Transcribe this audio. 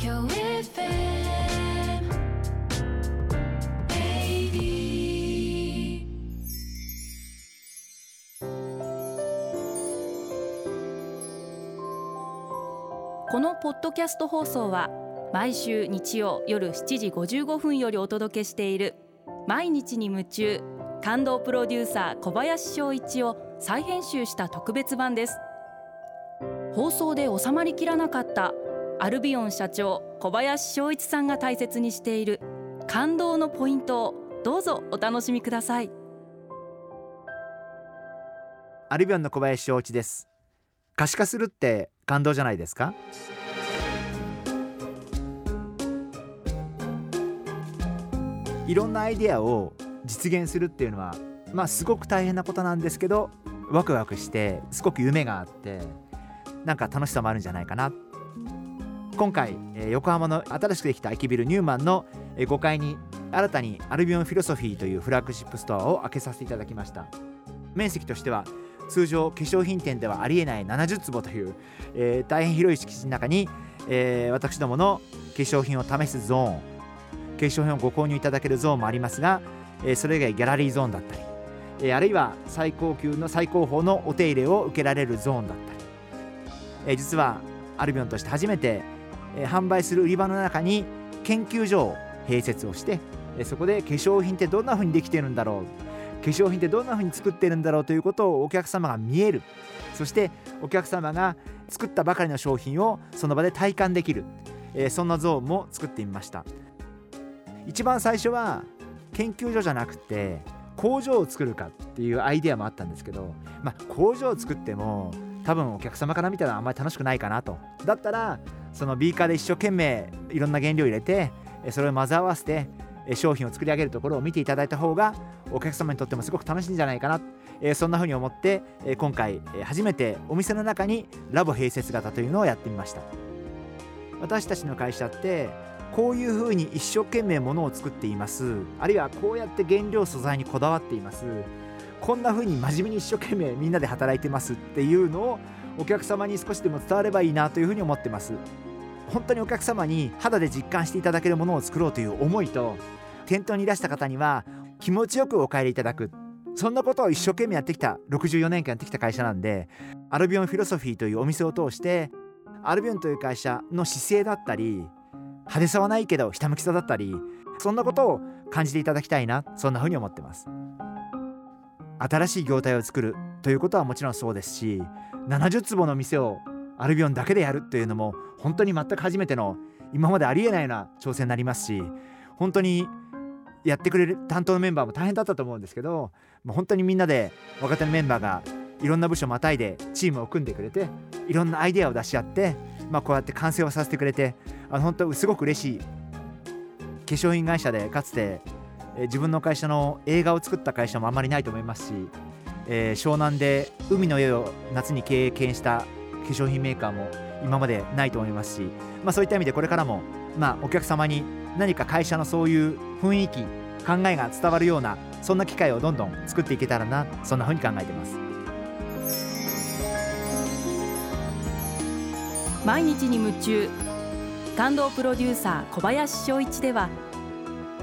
京 FM 80このポッドキャスト放送は毎週日曜夜7時55分よりお届けしている毎日に夢中感動プロデューサー小林翔一を再編集した特別版です。放送で収まりきらなかったアルビオン社長小林翔一さんが大切にしている感動のポイントをどうぞお楽しみください。アルビオンの小林翔一です。可視化するって感動じゃないですか？いろんなアイデアを実現するっていうのはまあすごく大変なことなんですけどワクワクしてすごく夢があってなんか楽しさもあるんじゃないかな。今回、えー横浜の新しくできた駅ビルニューマンのえー5階に新たにアルビオンフィロソフィーというフラッグシップストアを開けさせていただきました。面積としては通常化粧品店ではありえない70坪という、えー大変広い敷地の中に、えー私どもの化粧品を試すゾーン化粧品をご購入いただけるゾーンもありますが、えーそれ以外ギャラリーゾーンだったり、えーあるいは最高級の最高峰のお手入れを受けられるゾーンだったり、えー実はアルビオンとして初めて、販売する売り場の中に研究所を併設をして、そこで化粧品ってどんな風にできてるんだろう化粧品ってどんな風に作ってるんだろうということをお客様が見える。そしてお客様が作ったばかりの商品をその場で体感できる、そんなゾーンも作ってみました。一番最初は研究所じゃなくて工場を作るかっていうアイデアもあったんですけど、まあ、工場を作っても多分お客様から見たらあんまり楽しくないかなと。だったらそのビーカーで一生懸命いろんな原料を入れてそれを混ぜ合わせて商品を作り上げるところを見ていただいた方がお客様にとってもすごく楽しいんじゃないかな。えそんな風に思ってえ今回え初めてお店の中にラボ併設型というのをやってみました。私たちの会社ってこういう風に一生懸命ものを作っています。あるいはこうやって原料素材にこだわっています。こんな風に真面目に一生懸命みんなで働いてますっていうのをお客様に少しでも伝わればいいなという風に思ってます。本当にお客様に肌で実感していただけるものを作ろうという思いと店頭に出した方には気持ちよくお帰りいただく。そんなことを一生懸命やってきた64年間やってきた会社なんでアルビオンフィロソフィーというお店を通してアルビオンという会社の姿勢だったり派手さはないけどひたむきさだったりそんなことを感じていただきたいなそんな風に思ってます。新しい業態を作るということはもちろんそうですし70坪の店をアルビオンだけでやるというのも本当に全く初めての今までありえないような挑戦になりますし本当にやってくれる担当のメンバーも大変だったと思うんですけど本当にみんなで若手のメンバーがいろんな部署をまたいでチームを組んでくれていろんなアイデアを出し合って、まあ、こうやって完成をさせてくれてあの本当すごく嬉しい。化粧品会社でかつて、え自分の会社の映画を作った会社もあまりないと思いますし、えー湘南で海の家を夏に経験した化粧品メーカーも今までないと思いますし、まあ、そういった意味でこれからも、まあ、お客様に何か会社のそういう雰囲気考えが伝わるようなそんな機会をどんどん作っていけたらなそんな風に考えてます。毎日に夢中感動プロデューサー小林翔一では